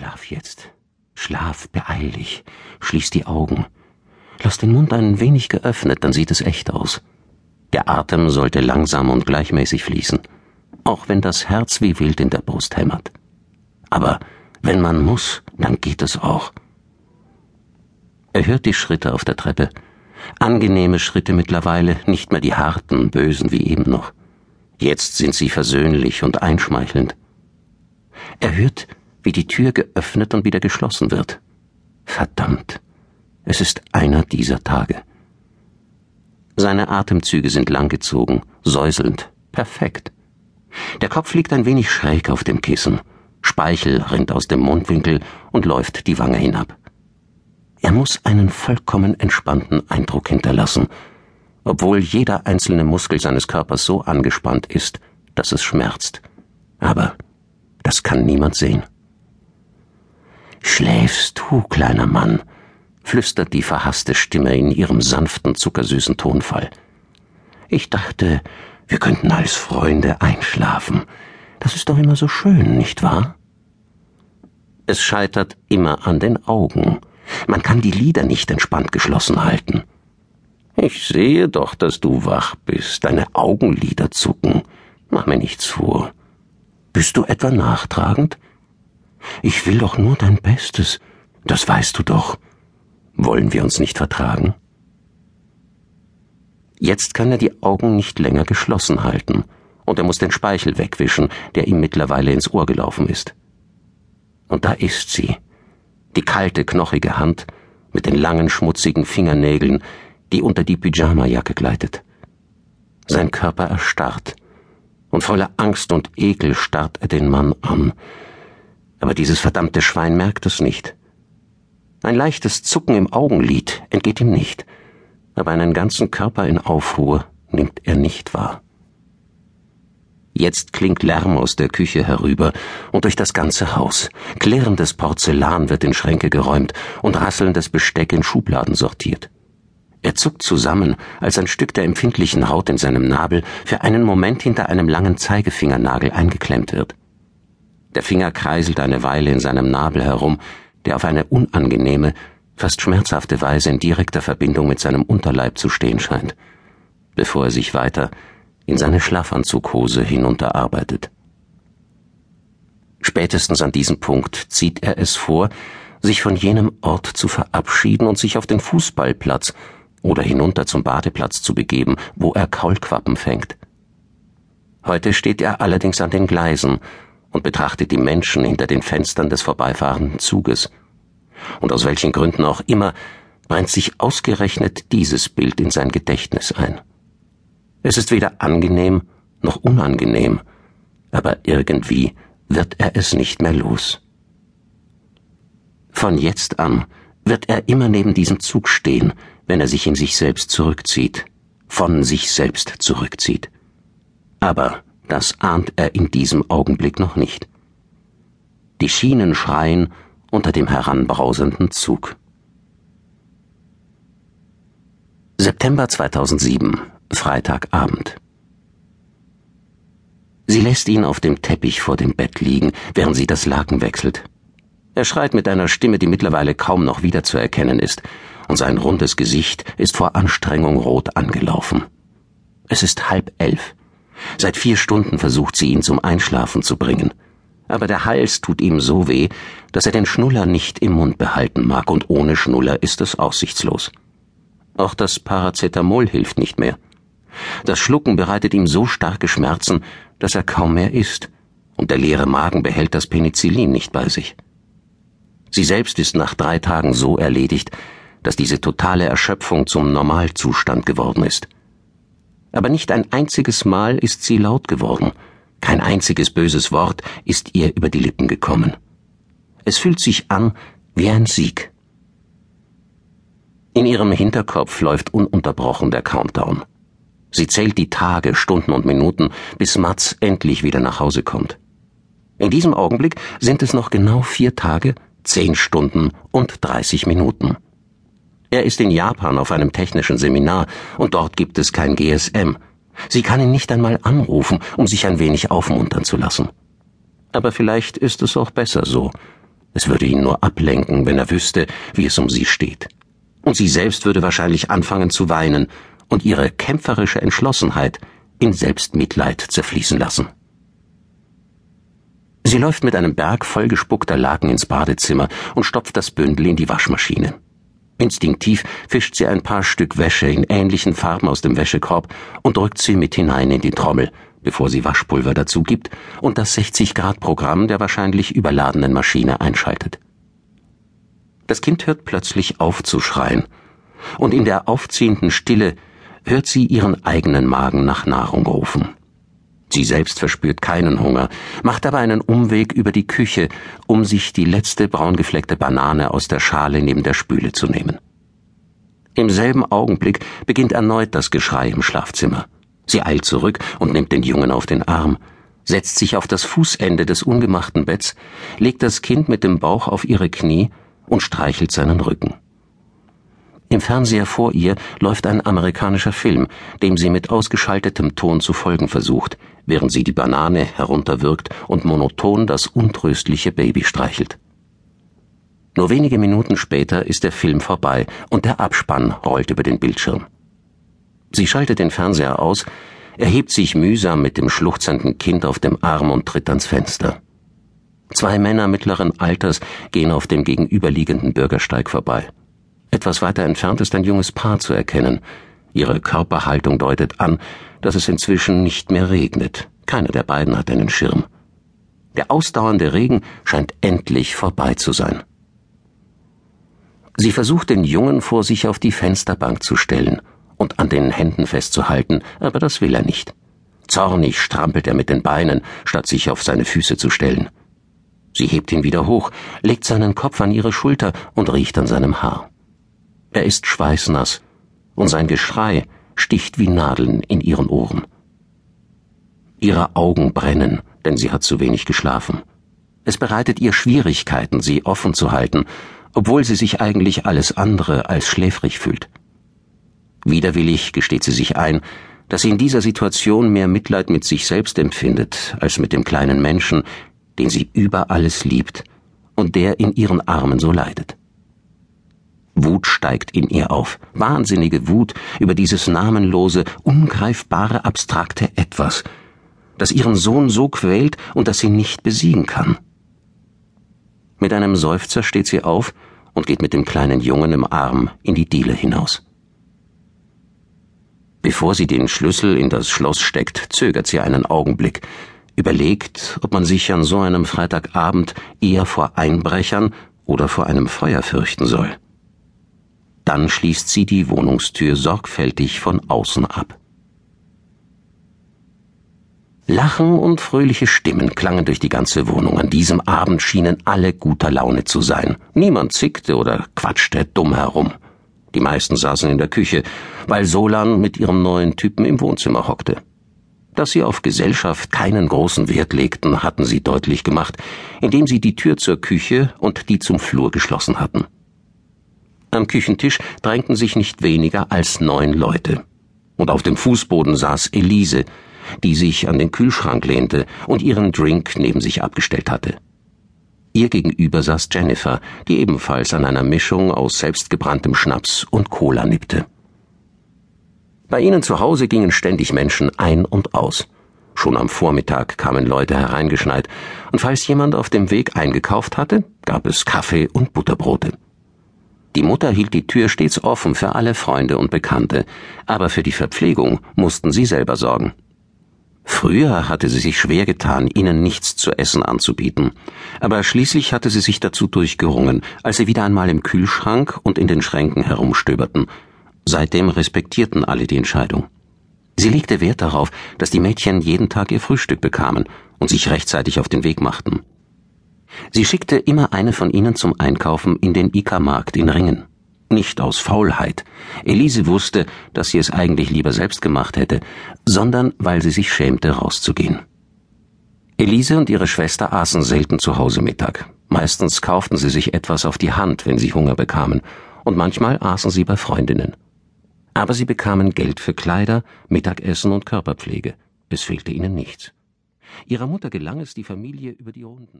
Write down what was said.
Schlaf jetzt. Schlaf, beeil dich. Schließ die Augen. Lass den Mund ein wenig geöffnet, dann sieht es echt aus. Der Atem sollte langsam und gleichmäßig fließen, auch wenn das Herz wie wild in der Brust hämmert. Aber wenn man muss, dann geht es auch. Er hört die Schritte auf der Treppe. Angenehme Schritte mittlerweile, nicht mehr die harten, bösen wie eben noch. Jetzt sind sie versöhnlich und einschmeichelnd. Er hört, wie die Tür geöffnet und wieder geschlossen wird. Verdammt, es ist einer dieser Tage. Seine Atemzüge sind langgezogen, säuselnd, perfekt. Der Kopf liegt ein wenig schräg auf dem Kissen. Speichel rinnt aus dem Mundwinkel und läuft die Wange hinab. Er muss einen vollkommen entspannten Eindruck hinterlassen, obwohl jeder einzelne Muskel seines Körpers so angespannt ist, dass es schmerzt. Aber das kann niemand sehen. Schläfst du, kleiner Mann? flüstert die verhasste Stimme in ihrem sanften, zuckersüßen Tonfall. Ich dachte, wir könnten als Freunde einschlafen. Das ist doch immer so schön, nicht wahr? Es scheitert immer an den Augen. Man kann die Lider nicht entspannt geschlossen halten. Ich sehe doch, dass du wach bist. Deine Augenlider zucken. Mach mir nichts vor. Bist du etwa nachtragend? Ich will doch nur dein Bestes. Das weißt du doch. Wollen wir uns nicht vertragen? Jetzt kann er die Augen nicht länger geschlossen halten, und er muss den Speichel wegwischen, der ihm mittlerweile ins Ohr gelaufen ist. Und da ist sie, die kalte, knochige Hand mit den langen, schmutzigen Fingernägeln, die unter die Pyjamajacke gleitet. Sein Körper erstarrt, und voller Angst und Ekel starrt er den Mann an. Aber dieses verdammte Schwein merkt es nicht. Ein leichtes Zucken im Augenlid entgeht ihm nicht, aber einen ganzen Körper in Aufruhr nimmt er nicht wahr. Jetzt klingt Lärm aus der Küche herüber und durch das ganze Haus. Klirrendes Porzellan wird in Schränke geräumt und rasselndes Besteck in Schubladen sortiert. Er zuckt zusammen, als ein Stück der empfindlichen Haut in seinem Nabel für einen Moment hinter einem langen Zeigefingernagel eingeklemmt wird. Der Finger kreiselt eine Weile in seinem Nabel herum, der auf eine unangenehme, fast schmerzhafte Weise in direkter Verbindung mit seinem Unterleib zu stehen scheint, bevor er sich weiter in seine Schlafanzughose hinunterarbeitet. Spätestens an diesem Punkt zieht er es vor, sich von jenem Ort zu verabschieden und sich auf den Fußballplatz oder hinunter zum Badeplatz zu begeben, wo er Kaulquappen fängt. Heute steht er allerdings an den Gleisen und betrachtet die Menschen hinter den Fenstern des vorbeifahrenden Zuges. Und aus welchen Gründen auch immer brennt sich ausgerechnet dieses Bild in sein Gedächtnis ein. Es ist weder angenehm noch unangenehm, aber irgendwie wird er es nicht mehr los. Von jetzt an wird er immer neben diesem Zug stehen, wenn er sich in sich selbst zurückzieht, von sich selbst zurückzieht. Aber das ahnt er in diesem Augenblick noch nicht. Die Schienen schreien unter dem heranbrausenden Zug. September 2007, Freitagabend. Sie lässt ihn auf dem Teppich vor dem Bett liegen, während sie das Laken wechselt. Er schreit mit einer Stimme, die mittlerweile kaum noch wiederzuerkennen ist, und sein rundes Gesicht ist vor Anstrengung rot angelaufen. Es ist halb elf. Seit vier Stunden versucht sie ihn zum Einschlafen zu bringen. Aber der Hals tut ihm so weh, dass er den Schnuller nicht im Mund behalten mag, und ohne Schnuller ist es aussichtslos. Auch das Paracetamol hilft nicht mehr. Das Schlucken bereitet ihm so starke Schmerzen, dass er kaum mehr isst, und der leere Magen behält das Penicillin nicht bei sich. Sie selbst ist nach drei Tagen so erledigt, dass diese totale Erschöpfung zum Normalzustand geworden ist. Aber nicht ein einziges Mal ist sie laut geworden, kein einziges böses Wort ist ihr über die Lippen gekommen. Es fühlt sich an wie ein Sieg. In ihrem Hinterkopf läuft ununterbrochen der Countdown. Sie zählt die Tage, Stunden und Minuten, bis Mats endlich wieder nach Hause kommt. In diesem Augenblick sind es noch genau vier Tage, zehn Stunden und dreißig Minuten. Er ist in Japan auf einem technischen Seminar und dort gibt es kein GSM. Sie kann ihn nicht einmal anrufen, um sich ein wenig aufmuntern zu lassen. Aber vielleicht ist es auch besser so, Es würde ihn nur ablenken, wenn er wüsste, wie es um sie steht. Und sie selbst würde wahrscheinlich anfangen zu weinen und ihre kämpferische Entschlossenheit in Selbstmitleid zerfließen lassen. Sie läuft mit einem Berg vollgespuckter Laken ins Badezimmer und stopft das Bündel in die Waschmaschine. Instinktiv fischt sie ein paar Stück Wäsche in ähnlichen Farben aus dem Wäschekorb und drückt sie mit hinein in die Trommel, bevor sie Waschpulver dazu gibt und das 60-Grad-Programm der wahrscheinlich überladenen Maschine einschaltet. Das Kind hört plötzlich auf zu schreien, und in der aufziehenden Stille hört sie ihren eigenen Magen nach Nahrung rufen. Sie selbst verspürt keinen Hunger, macht aber einen Umweg über die Küche, um sich die letzte braungefleckte Banane aus der Schale neben der Spüle zu nehmen. Im selben Augenblick beginnt erneut das Geschrei im Schlafzimmer. Sie eilt zurück und nimmt den Jungen auf den Arm, setzt sich auf das Fußende des ungemachten Betts, legt das Kind mit dem Bauch auf ihre Knie und streichelt seinen Rücken. Im Fernseher vor ihr läuft ein amerikanischer Film, dem sie mit ausgeschaltetem Ton zu folgen versucht, während sie die Banane herunterwirkt und monoton das untröstliche Baby streichelt. Nur wenige Minuten später ist der Film vorbei und der Abspann rollt über den Bildschirm. Sie schaltet den Fernseher aus, erhebt sich mühsam mit dem schluchzenden Kind auf dem Arm und tritt ans Fenster. Zwei Männer mittleren Alters gehen auf dem gegenüberliegenden Bürgersteig vorbei. Etwas weiter entfernt ist ein junges Paar zu erkennen. Ihre Körperhaltung deutet an, dass es inzwischen nicht mehr regnet. Keiner der beiden hat einen Schirm. Der ausdauernde Regen scheint endlich vorbei zu sein. Sie versucht den Jungen vor sich auf die Fensterbank zu stellen und an den Händen festzuhalten, aber das will er nicht. Zornig strampelt er mit den Beinen, statt sich auf seine Füße zu stellen. Sie hebt ihn wieder hoch, legt seinen Kopf an ihre Schulter und riecht an seinem Haar. Er ist schweißnass, und sein Geschrei sticht wie Nadeln in ihren Ohren. Ihre Augen brennen, denn sie hat zu wenig geschlafen. Es bereitet ihr Schwierigkeiten, sie offen zu halten, obwohl sie sich eigentlich alles andere als schläfrig fühlt. Widerwillig gesteht sie sich ein, dass sie in dieser Situation mehr Mitleid mit sich selbst empfindet als mit dem kleinen Menschen, den sie über alles liebt und der in ihren Armen so leidet. Wut steigt in ihr auf, wahnsinnige Wut über dieses namenlose, ungreifbare, abstrakte Etwas, das ihren Sohn so quält und das sie nicht besiegen kann. Mit einem Seufzer steht sie auf und geht mit dem kleinen Jungen im Arm in die Diele hinaus. Bevor sie den Schlüssel in das Schloss steckt, zögert sie einen Augenblick, überlegt, ob man sich an so einem Freitagabend eher vor Einbrechern oder vor einem Feuer fürchten soll. Dann schließt sie die Wohnungstür sorgfältig von außen ab. Lachen und fröhliche Stimmen klangen durch die ganze Wohnung. An diesem Abend schienen alle guter Laune zu sein. Niemand zickte oder quatschte dumm herum. Die meisten saßen in der Küche, weil Solan mit ihrem neuen Typen im Wohnzimmer hockte. Dass sie auf Gesellschaft keinen großen Wert legten, hatten sie deutlich gemacht, indem sie die Tür zur Küche und die zum Flur geschlossen hatten. Am Küchentisch drängten sich nicht weniger als neun Leute. Und auf dem Fußboden saß Elise, die sich an den Kühlschrank lehnte und ihren Drink neben sich abgestellt hatte. Ihr gegenüber saß Jennifer, die ebenfalls an einer Mischung aus selbstgebranntem Schnaps und Cola nippte. Bei ihnen zu Hause gingen ständig Menschen ein und aus. Schon am Vormittag kamen Leute hereingeschneit, und falls jemand auf dem Weg eingekauft hatte, gab es Kaffee und Butterbrote. Die Mutter hielt die Tür stets offen für alle Freunde und Bekannte, aber für die Verpflegung mussten sie selber sorgen. Früher hatte sie sich schwer getan, ihnen nichts zu essen anzubieten, aber schließlich hatte sie sich dazu durchgerungen, als sie wieder einmal im Kühlschrank und in den Schränken herumstöberten. Seitdem respektierten alle die Entscheidung. Sie legte Wert darauf, dass die Mädchen jeden Tag ihr Frühstück bekamen und sich rechtzeitig auf den Weg machten. Sie schickte immer eine von ihnen zum Einkaufen in den Ika-Markt in Ringen. Nicht aus Faulheit. Elise wusste, dass sie es eigentlich lieber selbst gemacht hätte, sondern weil sie sich schämte, rauszugehen. Elise und ihre Schwester aßen selten zu Hause Mittag. Meistens kauften sie sich etwas auf die Hand, wenn sie Hunger bekamen, und manchmal aßen sie bei Freundinnen. Aber sie bekamen Geld für Kleider, Mittagessen und Körperpflege. Es fehlte ihnen nichts. Ihrer Mutter gelang es, die Familie über die Runden